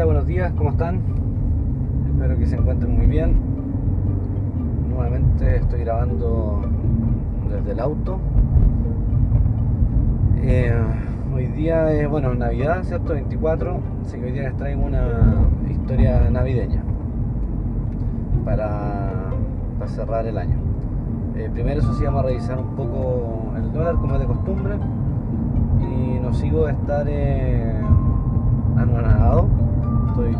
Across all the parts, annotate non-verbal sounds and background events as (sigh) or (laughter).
Hola, buenos días, ¿cómo están? Espero que se encuentren muy bien. Nuevamente estoy grabando desde el auto. Eh, hoy día es, bueno, Navidad, ¿cierto? 24, así que hoy día les traigo una historia navideña para, cerrar el año. Eh, primero eso sí vamos a revisar un poco el dólar como es de costumbre y nos sigo de estar eh, anonadado. Estoy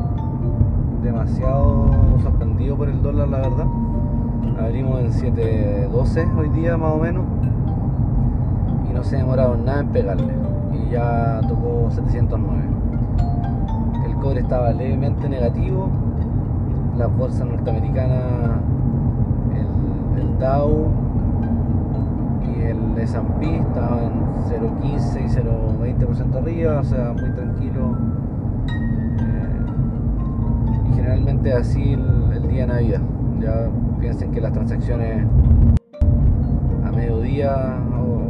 demasiado sorprendido por el dólar, la verdad. Abrimos en 7.12 hoy día más o menos y no se ha demorado nada en pegarle y ya tocó 709. El cobre estaba levemente negativo, las bolsas norteamericanas, el, el Dow y el S&P estaban en 0.15 y 0.20% arriba, o sea, muy tranquilo. Generalmente así el, el día de Navidad. Ya piensen que las transacciones a mediodía o,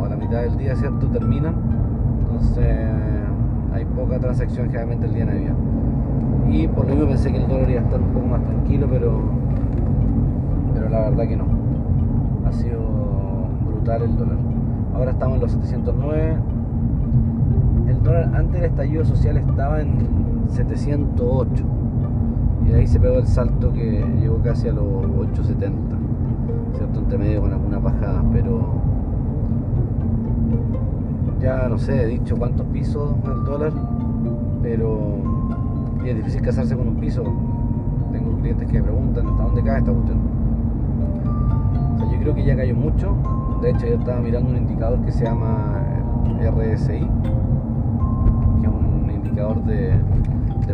o a la mitad del día, ¿cierto? Terminan. Entonces hay poca transacción generalmente el día de Navidad. Y por lo mismo pensé que el dólar iba a estar un poco más tranquilo, pero, pero la verdad que no. Ha sido brutal el dólar. Ahora estamos en los 709. Antes del estallido social estaba en 708. Y ahí se pegó el salto que llegó casi a los 870. ¿Cierto? Entre medio con alguna bajada, pero ya no sé, he dicho cuántos pisos el dólar, pero es difícil casarse con un piso. Tengo clientes que me preguntan hasta dónde cae esta cuestión. Yo creo que ya cayó mucho. De hecho, yo estaba mirando un indicador que se llama RSI, de,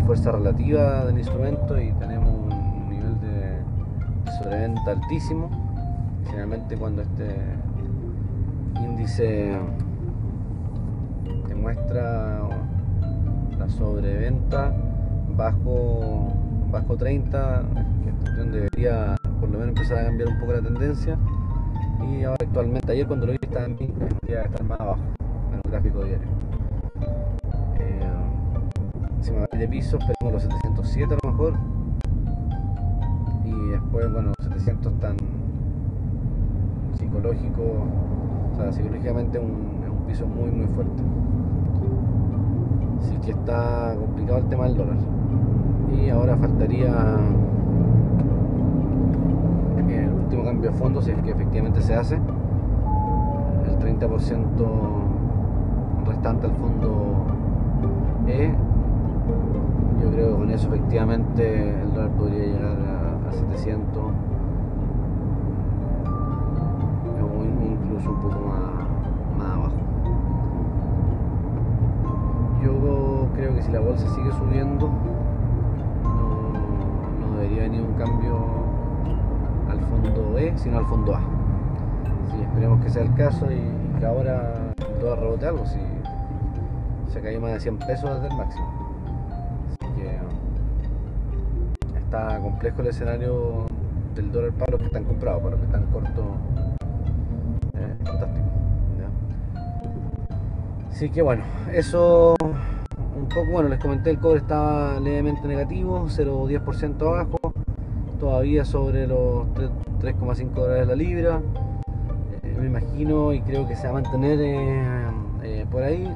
fuerza relativa del instrumento y tenemos un nivel de, sobreventa altísimo. Generalmente cuando este índice te muestra la sobreventa bajo, bajo 30, esta debería por lo menos empezar a cambiar un poco la tendencia. Y ahora actualmente, ayer cuando lo vi estaba en 20, debería estar más abajo en el gráfico diario. De piso, esperemos los 707 a lo mejor. Y después, bueno, los 700 tan psicológico, o sea, psicológicamente es un piso muy, muy fuerte. Así que está complicado el tema del dólar. Y ahora faltaría el último cambio de fondo, si es que efectivamente se hace. El 30% restante al fondo E. Yo creo que con eso efectivamente el dólar podría llegar a, a 700 o incluso un poco más, abajo. Yo creo que si la bolsa sigue subiendo, no, debería venir un cambio al fondo E, sino al fondo A. Sí, esperemos que sea el caso y, y que ahora el dólar rebote algo, si se cayó más de 100 pesos desde el máximo. Complejo el escenario del dólar para los que están comprados, para los que están cortos. Eh, fantástico. ¿ya? Así que bueno, eso un poco, bueno, les comenté, el cobre estaba levemente negativo, 0,10% abajo, todavía sobre los 3,5 dólares la libra. Eh, me imagino y creo que se va a mantener eh, por ahí.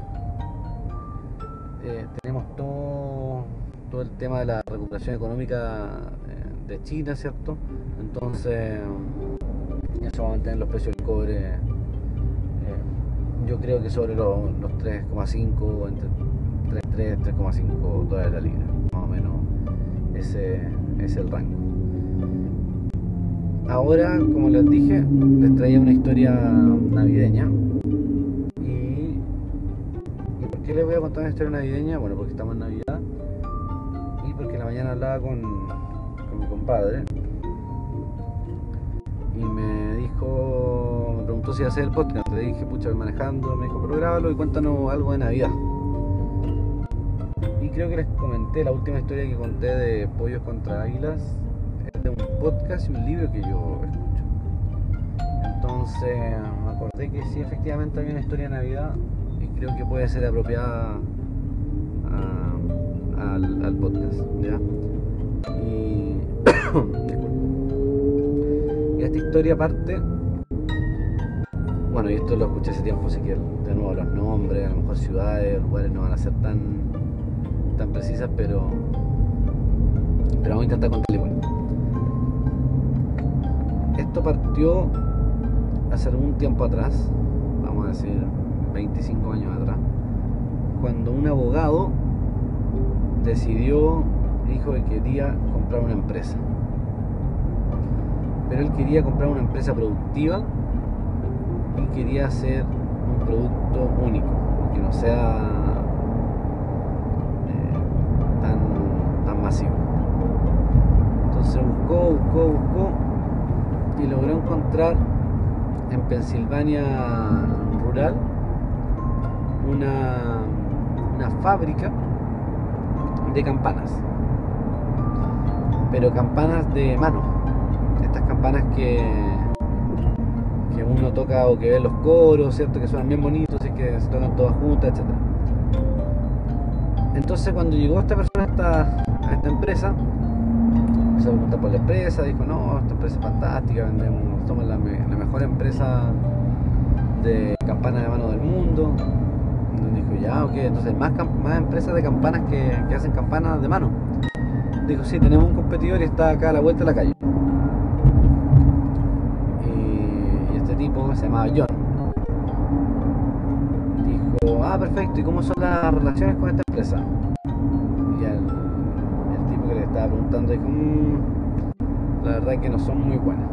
Tenemos todo, todo el tema de la recuperación económica eh, de China, ¿cierto? Entonces, eso va a mantener los precios del cobre. eh, yo creo que sobre los, los 3,5, entre 3,3 3,5 dólares la libra, más o menos ese es el rango. Ahora, como les dije, les traía una historia navideña. Y, ¿y por qué les voy a contar una historia navideña? Bueno, porque estamos en Navidad porque en la mañana hablaba con, con mi compadre y me dijo, me preguntó si iba a hacer el podcast. Le dije, pucha, manejando, me dijo, pero grábalo y cuéntanos algo de Navidad. Y creo que les comenté la última historia que conté de pollos contra águilas es de un podcast y un libro que yo escucho. Entonces me acordé que sí, efectivamente había una historia de Navidad y creo que puede ser apropiada al, podcast. ¿ya? Y, (coughs) y esta historia parte bueno, y esto lo escuché hace tiempo, así que de nuevo los nombres, a lo mejor ciudades, lugares no van a ser tan, tan precisas, pero, pero vamos a intentar contarle igual. Esto partió hace algún tiempo atrás, vamos a decir 25 años atrás, cuando un abogado decidió, dijo que quería comprar una empresa. Pero él quería comprar una empresa productiva y quería hacer un producto único, que no sea eh, tan, tan masivo. Entonces buscó, buscó, buscó y logró encontrar en Pensilvania rural una, una fábrica de campanas, pero campanas de mano, estas campanas que que uno toca o que ve los coros, ¿cierto? Que suenan bien bonitos y que se tocan todas juntas, etc. Entonces cuando llegó esta persona a esta, a esta empresa, se preguntó por la empresa, dijo, no, esta empresa es fantástica, vendemos, somos la, mejor empresa de campanas de mano del mundo. Dijo, ya, ok, entonces más, más empresas de campanas que, que hacen campanas de mano. Dijo, sí, tenemos un competidor y está acá a la vuelta de la calle. tipo se llamaba John. Dijo, ah, perfecto, ¿y cómo son las relaciones con esta empresa? Y el, el tipo que le estaba preguntando dijo, mmm, la verdad es que no son muy buenas.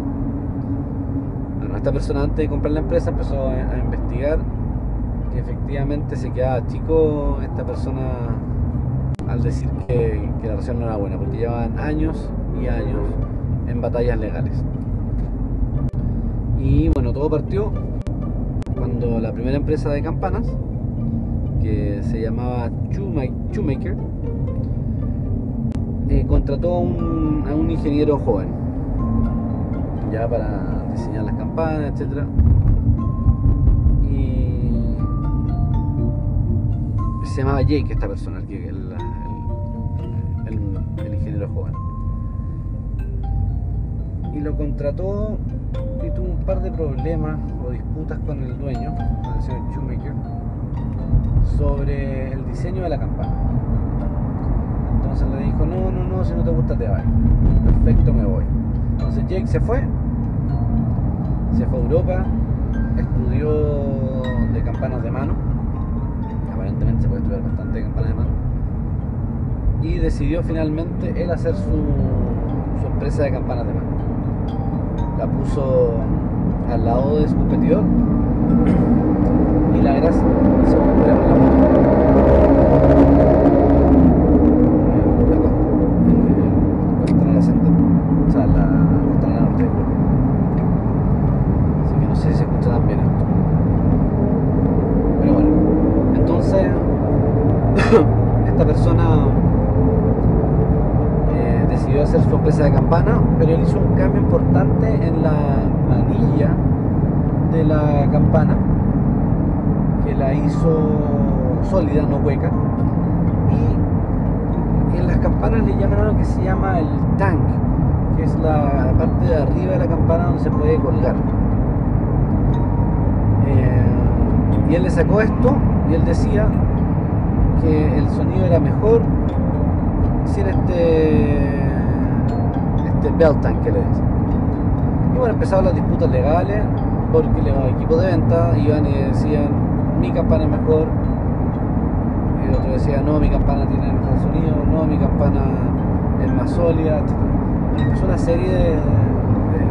Bueno, esta persona antes de comprar la empresa empezó a, investigar efectivamente se quedaba chico esta persona al decir que, la relación no era buena, porque llevaban años y años en batallas legales. Y bueno, todo partió cuando la primera empresa de campanas, que se llamaba Shoemaker, eh, contrató a un, ingeniero joven, ya para diseñar las campanas, etc. se llamaba Jake esta persona, el, ingeniero joven. Y lo contrató y tuvo un par de problemas o disputas con el dueño, el señor Shoemaker, sobre el diseño de la campana. Entonces le dijo, no, no, no, si no te gusta te vas. Perfecto, me voy. Entonces Jake se fue, se fue a Europa, estudió de campanas de mano, aparentemente se puede estudiar bastante de campanas de mano, y decidió finalmente él hacer su, su empresa de campanas de mano la puso al lado de su competidor y la grasa se con la moto. La la centro, o sea, la costanera norte. Así que no sé si se escucha tan bien esto. Pero bueno, entonces esta persona decidió hacer su empresa de él hizo un cambio importante en la manilla de la campana, que la hizo sólida, no hueca. Y en las campanas le llaman algo que se llama el tank, que es la parte de arriba de la campana donde se puede colgar. Eh, y él le sacó esto y él decía que el sonido era mejor sin este belt tank que le dicen. Y bueno, empezaron las disputas legales porque los equipos de venta iban y decían mi campana es mejor y otro decía no, mi campana tiene mejor sonido, no, mi campana es más sólida, etc. empezó una serie de,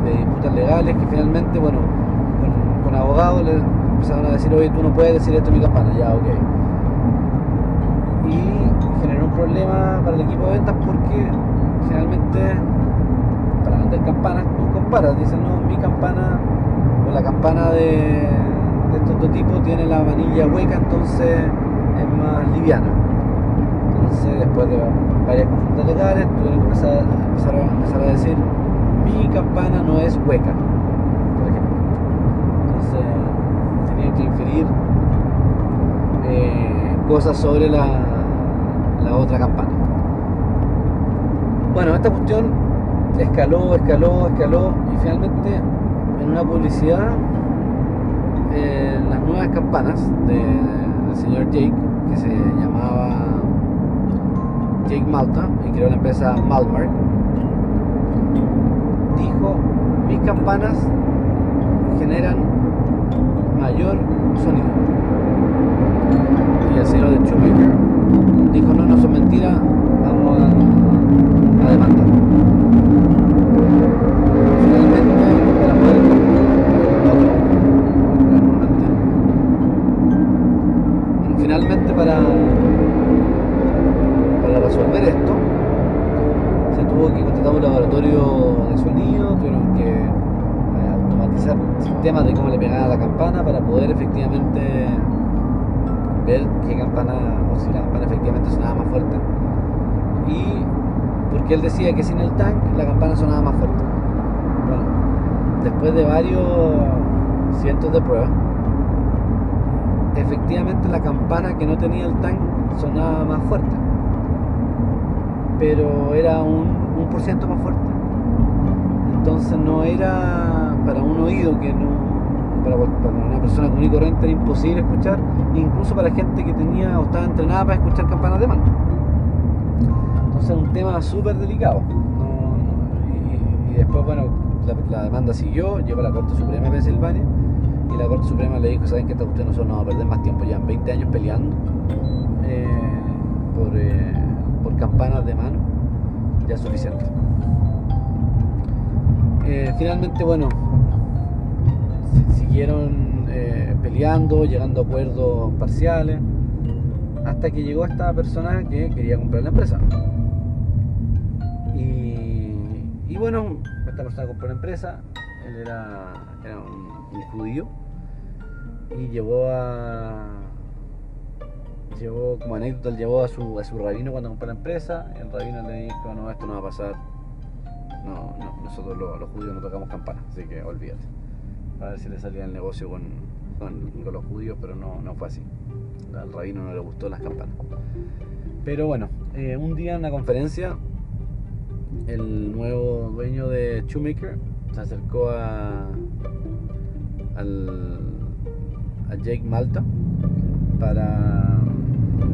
disputas legales que finalmente, bueno, con, abogados le empezaron a decir, oye, tú no puedes decir esto en mi campana, ya, ok. Y generó un problema para el equipo de ventas porque generalmente para vender campanas, tú comparas, dicen, no, mi campana o la campana de, de estos dos tipos tiene la manilla hueca, entonces es más liviana. Entonces, después de varias consultas legales, tuvieron que empezar, empezar, a, empezar a decir, mi campana no es hueca, por ejemplo. Entonces, tenían que inferir eh, cosas sobre la, la otra campana. Bueno, esta cuestión escaló, escaló, escaló y finalmente en una publicidad las nuevas campanas del señor Jake, que se llamaba Jake Malta y creó la empresa Malmark, dijo, mis campanas generan mayor sonido. Y el señor de Shoemaker dijo, no, no son mentiras, vamos a, a demandar. Resolver esto se tuvo que contratar un laboratorio de sonido, tuvieron que eh, automatizar sistemas de cómo le pegaba la campana para poder efectivamente ver qué campana o si la campana efectivamente sonaba más fuerte. Y porque él decía que sin el tank la campana sonaba más fuerte. Bueno, después de varios cientos de pruebas, efectivamente la campana que no tenía el tank sonaba más fuerte. Pero era un, un por más fuerte. Entonces no era para un oído que no. Para, una persona común y corriente era imposible escuchar, incluso para gente que tenía o estaba entrenada para escuchar campanas de mano. Entonces era un tema súper delicado. y, después, bueno, la, demanda siguió, llegó a la Corte Suprema de Pensilvania y la Corte Suprema le dijo, saben que esta cuestión nosotros no a perder más tiempo, llevan 20 años peleando eh, por, eh, campanas de mano, ya es suficiente. Eh, finalmente, bueno, siguieron peleando, llegando a acuerdos parciales, hasta que llegó esta persona que quería comprar la empresa. Y, bueno, esta persona compró la empresa, él era, era un, judío y llevó a llevó como anécdota llevó a su, a su rabino cuando compró la empresa el rabino le dijo no esto no va a pasar no, no nosotros los, judíos no tocamos campanas así que olvídate. A ver si le salía el negocio con, con, los judíos pero no, no fue así. Al rabino no le gustó las campanas. Pero bueno eh, un día en una conferencia el nuevo dueño de Shoemaker se acercó a, al, a Jake Malta para,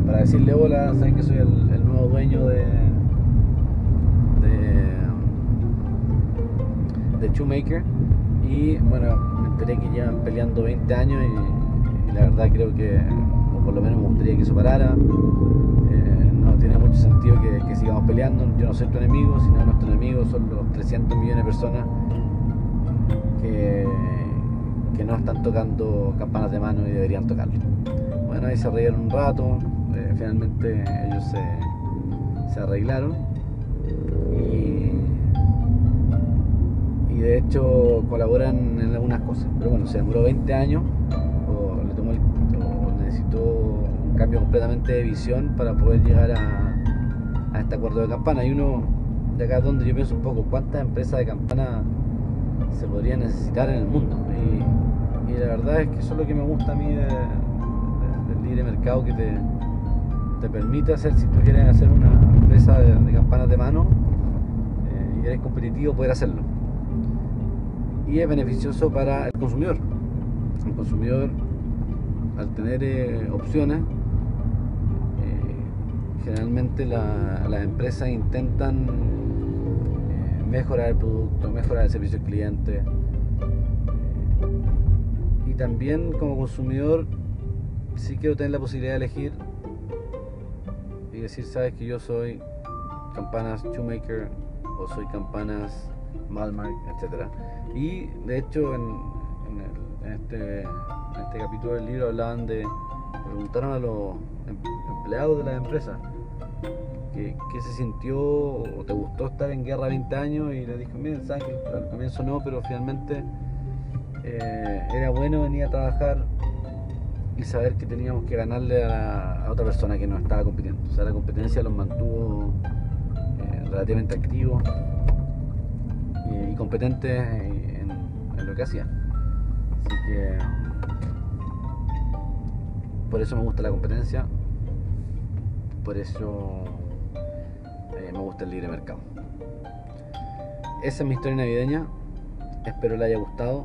para decirle hola, saben que soy el, nuevo dueño de, de, de Shoemaker y bueno, me enteré que llevan peleando 20 años y, la verdad creo que, o por lo menos me gustaría que eso parara. Eh, no tiene mucho sentido que, que, sigamos peleando. Yo no soy tu enemigo, sino nuestro enemigo son los 300 millones de personas que, no están tocando campanas de mano y deberían tocarlo. Bueno, ahí se rieron un rato, eh, finalmente ellos se, arreglaron y, de hecho colaboran en algunas cosas. Pero bueno, se demoró 20 años o, le tomó necesitó un cambio completamente de visión para poder llegar a, a este acuerdo de campana. Y uno de acá donde yo pienso un poco, ¿cuántas empresas de campana se podría necesitar en el mundo. Y, la verdad es que eso es lo que me gusta a mí del libre mercado que te, te permite hacer, si tú quieres hacer una empresa de, campanas de mano eh, y eres competitivo, poder hacerlo. Y es beneficioso para el consumidor. El consumidor, al tener eh, opciones, eh, generalmente las empresas intentan mejorar el producto, mejorar el servicio al cliente. Y también como consumidor, sí quiero tener la posibilidad de elegir y decir, sabes que yo soy campanas Shoemaker o soy campanas Malmark, etc. Y de hecho en, este, en este capítulo del libro hablaban de, preguntaron a los em, empleados de la empresa ¿Qué, se sintió o te gustó estar en guerra 20 años? Y le dijo, miren, saben que al comienzo no, pero finalmente eh, era bueno venir a trabajar y saber que teníamos que ganarle a, otra persona que no estaba compitiendo. O sea, la competencia los mantuvo eh, relativamente activos y, competentes en, lo que hacían. Así que por eso me gusta la competencia, por eso eh, me gusta el libre mercado. Esa es mi historia navideña, espero le haya gustado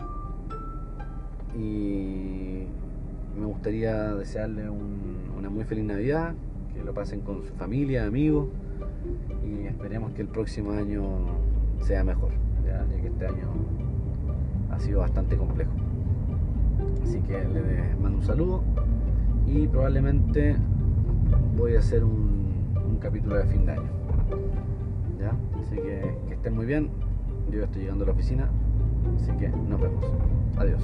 y me gustaría desearle una muy feliz Navidad, que lo pasen con su familia, amigos y esperemos que el próximo año sea mejor, ya, que este año ha sido bastante complejo. Así que le mando un saludo y probablemente voy a hacer un, capítulo de fin de año. ¿Ya? Así que que estén muy bien. Yo estoy llegando a la oficina. Así que nos vemos. Adiós.